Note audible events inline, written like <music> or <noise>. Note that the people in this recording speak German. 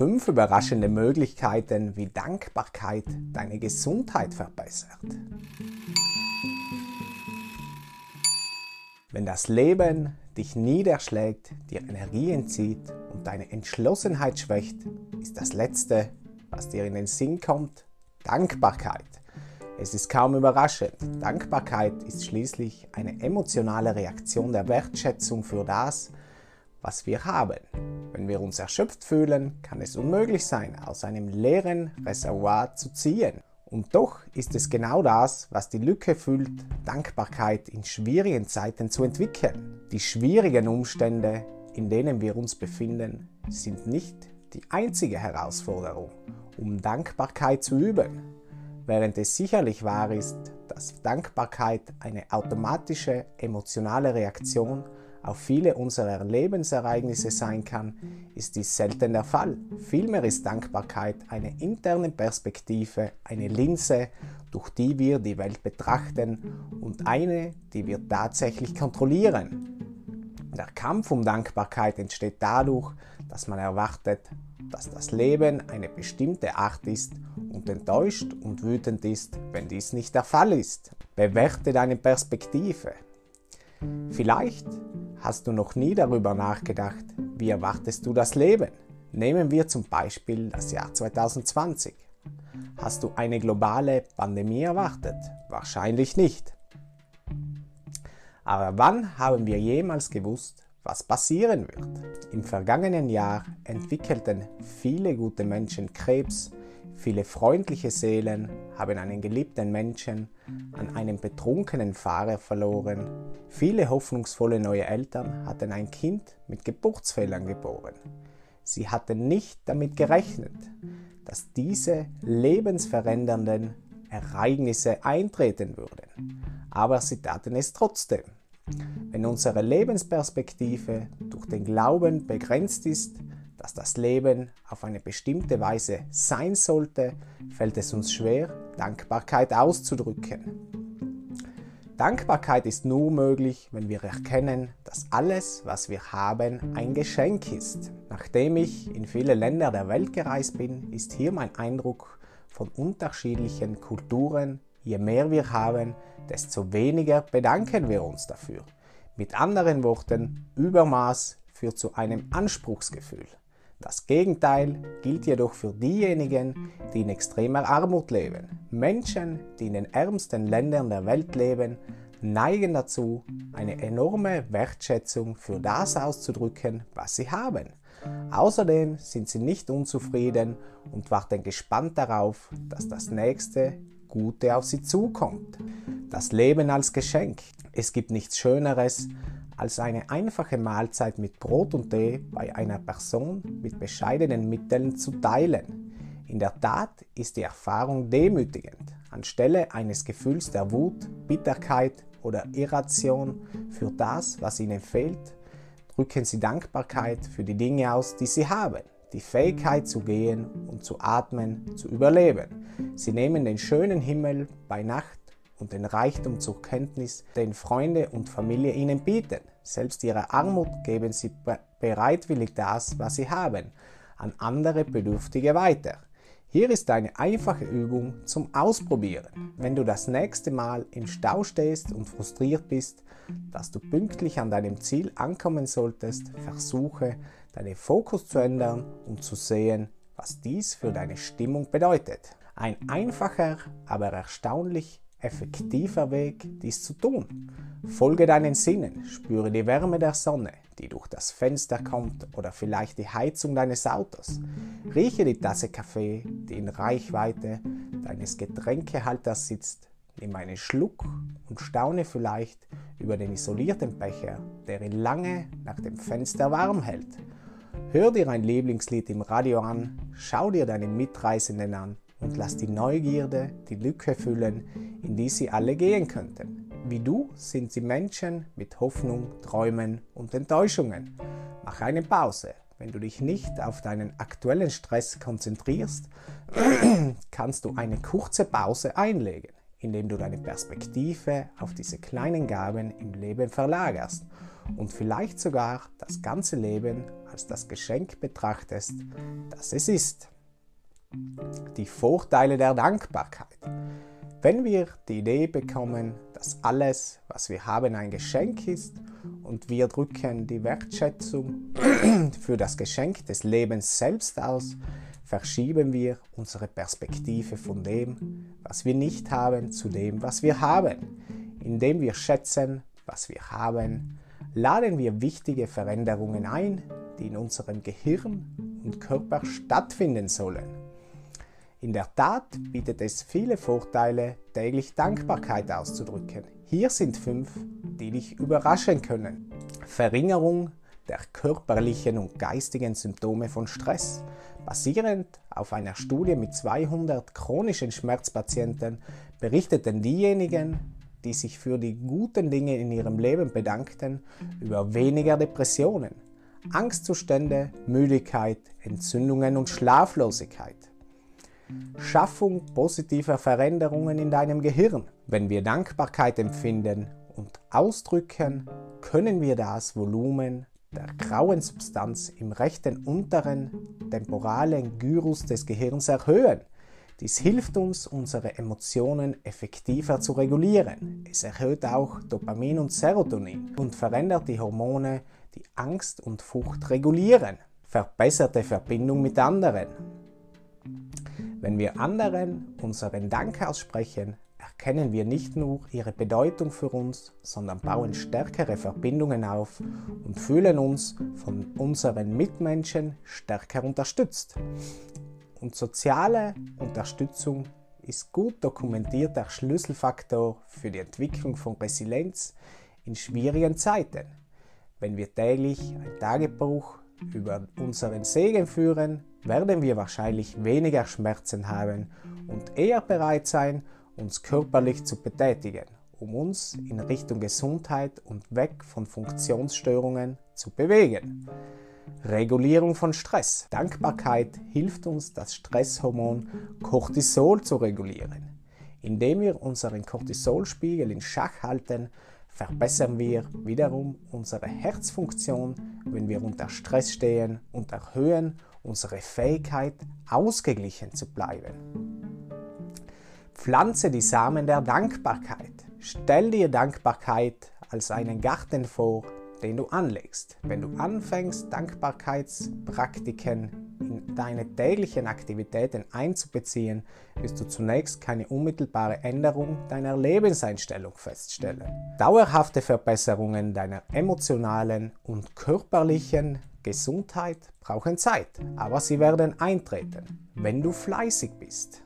Fünf überraschende Möglichkeiten, wie Dankbarkeit deine Gesundheit verbessert. Wenn das Leben dich niederschlägt, dir Energie entzieht und deine Entschlossenheit schwächt, ist das Letzte, was dir in den Sinn kommt, Dankbarkeit. Es ist kaum überraschend. Dankbarkeit ist schließlich eine emotionale Reaktion der Wertschätzung für das, was wir haben. Wenn wir uns erschöpft fühlen, kann es unmöglich sein, aus einem leeren Reservoir zu ziehen. Und doch ist es genau das, was die Lücke füllt, Dankbarkeit in schwierigen Zeiten zu entwickeln. Die schwierigen Umstände, in denen wir uns befinden, sind nicht die einzige Herausforderung, um Dankbarkeit zu üben. Während es sicherlich wahr ist, dass Dankbarkeit eine automatische emotionale Reaktion auf viele unserer Lebensereignisse sein kann, ist dies selten der Fall. Vielmehr ist Dankbarkeit eine interne Perspektive, eine Linse, durch die wir die Welt betrachten und eine, die wir tatsächlich kontrollieren. Der Kampf um Dankbarkeit entsteht dadurch, dass man erwartet, dass das Leben eine bestimmte Art ist und enttäuscht und wütend ist, wenn dies nicht der Fall ist. Bewerte deine Perspektive. Vielleicht hast du noch nie darüber nachgedacht, wie erwartest du das Leben? Nehmen wir zum Beispiel das Jahr 2020. Hast du eine globale Pandemie erwartet? Wahrscheinlich nicht. Aber wann haben wir jemals gewusst, was passieren wird? Im vergangenen Jahr entwickelten viele gute Menschen Krebs, Viele freundliche Seelen haben einen geliebten Menschen an einem betrunkenen Fahrer verloren. Viele hoffnungsvolle neue Eltern hatten ein Kind mit Geburtsfehlern geboren. Sie hatten nicht damit gerechnet, dass diese lebensverändernden Ereignisse eintreten würden. Aber sie taten es trotzdem. Wenn unsere Lebensperspektive durch den Glauben begrenzt ist, dass das Leben auf eine bestimmte Weise sein sollte, fällt es uns schwer, Dankbarkeit auszudrücken. Dankbarkeit ist nur möglich, wenn wir erkennen, dass alles, was wir haben, ein Geschenk ist. Nachdem ich in viele Länder der Welt gereist bin, ist hier mein Eindruck von unterschiedlichen Kulturen. Je mehr wir haben, desto weniger bedanken wir uns dafür. Mit anderen Worten, Übermaß führt zu einem Anspruchsgefühl. Das Gegenteil gilt jedoch für diejenigen, die in extremer Armut leben. Menschen, die in den ärmsten Ländern der Welt leben, neigen dazu, eine enorme Wertschätzung für das auszudrücken, was sie haben. Außerdem sind sie nicht unzufrieden und warten gespannt darauf, dass das nächste Gute auf sie zukommt. Das Leben als Geschenk. Es gibt nichts Schöneres, als eine einfache Mahlzeit mit Brot und Tee bei einer Person mit bescheidenen Mitteln zu teilen. In der Tat ist die Erfahrung demütigend. Anstelle eines Gefühls der Wut, Bitterkeit oder Irration für das, was ihnen fehlt, drücken sie Dankbarkeit für die Dinge aus, die sie haben. Die Fähigkeit zu gehen und zu atmen, zu überleben. Sie nehmen den schönen Himmel bei Nacht und den Reichtum zur Kenntnis, den Freunde und Familie ihnen bieten. Selbst ihrer Armut geben sie bereitwillig das, was sie haben, an andere Bedürftige weiter. Hier ist eine einfache Übung zum Ausprobieren. Wenn du das nächste Mal im Stau stehst und frustriert bist, dass du pünktlich an deinem Ziel ankommen solltest, versuche, deinen Fokus zu ändern und zu sehen, was dies für deine Stimmung bedeutet. Ein einfacher, aber erstaunlich effektiver Weg, dies zu tun. Folge deinen Sinnen, spüre die Wärme der Sonne, die durch das Fenster kommt oder vielleicht die Heizung deines Autos. Rieche die Tasse Kaffee, die in Reichweite deines Getränkehalters sitzt. Nimm einen Schluck und staune vielleicht über den isolierten Becher, der ihn lange nach dem Fenster warm hält. Hör dir ein Lieblingslied im Radio an, schau dir deinen Mitreisenden an und lass die Neugierde die Lücke füllen, in die sie alle gehen könnten. Wie du sind sie Menschen mit Hoffnung, Träumen und Enttäuschungen. Mach eine Pause. Wenn du dich nicht auf deinen aktuellen Stress konzentrierst, <clears throat> kannst du eine kurze Pause einlegen, indem du deine Perspektive auf diese kleinen Gaben im Leben verlagerst und vielleicht sogar das ganze Leben als das Geschenk betrachtest, das es ist. Die Vorteile der Dankbarkeit. Wenn wir die Idee bekommen, dass alles, was wir haben, ein Geschenk ist und wir drücken die Wertschätzung <clears throat> für das Geschenk des Lebens selbst aus, verschieben wir unsere Perspektive von dem, was wir nicht haben, zu dem, was wir haben. Indem wir schätzen, was wir haben, laden wir wichtige Veränderungen ein, die in unserem Gehirn und Körper stattfinden sollen. In der Tat bietet es viele Vorteile, täglich Dankbarkeit auszudrücken. Hier sind fünf, die dich überraschen können. Verringerung der körperlichen und geistigen Symptome von Stress. Basierend auf einer Studie mit 200 chronischen Schmerzpatienten berichteten diejenigen, die sich für die guten Dinge in ihrem Leben bedankten, über weniger Depressionen, Angstzustände, Müdigkeit, Entzündungen und Schlaflosigkeit. Schaffung positiver Veränderungen in deinem Gehirn. Wenn wir Dankbarkeit empfinden und ausdrücken, können wir das Volumen der grauen Substanz im rechten unteren temporalen Gyrus des Gehirns erhöhen. Dies hilft uns, unsere Emotionen effektiver zu regulieren. Es erhöht auch Dopamin und Serotonin und verändert die Hormone, die Angst und Furcht regulieren. Verbesserte Verbindung mit anderen. Wenn wir anderen unseren Dank aussprechen, erkennen wir nicht nur ihre Bedeutung für uns, sondern bauen stärkere Verbindungen auf und fühlen uns von unseren Mitmenschen stärker unterstützt. Und soziale Unterstützung ist gut dokumentierter Schlüsselfaktor für die Entwicklung von Resilienz in schwierigen Zeiten. Wenn wir täglich ein Tagebuch über unseren Segen führen, werden wir wahrscheinlich weniger Schmerzen haben und eher bereit sein, uns körperlich zu betätigen, um uns in Richtung Gesundheit und weg von Funktionsstörungen zu bewegen. Regulierung von Stress. Dankbarkeit hilft uns, das Stresshormon Cortisol zu regulieren. Indem wir unseren Cortisolspiegel in Schach halten, verbessern wir wiederum unsere Herzfunktion, wenn wir unter Stress stehen und erhöhen unsere Fähigkeit, ausgeglichen zu bleiben. Pflanze die Samen der Dankbarkeit. Stell dir Dankbarkeit als einen Garten vor, den du anlegst. Wenn du anfängst, Dankbarkeitspraktiken in deine täglichen Aktivitäten einzubeziehen, wirst du zunächst keine unmittelbare Änderung deiner Lebenseinstellung feststellen. Dauerhafte Verbesserungen deiner emotionalen und körperlichen Gesundheit brauchen Zeit, aber sie werden eintreten, wenn du fleißig bist.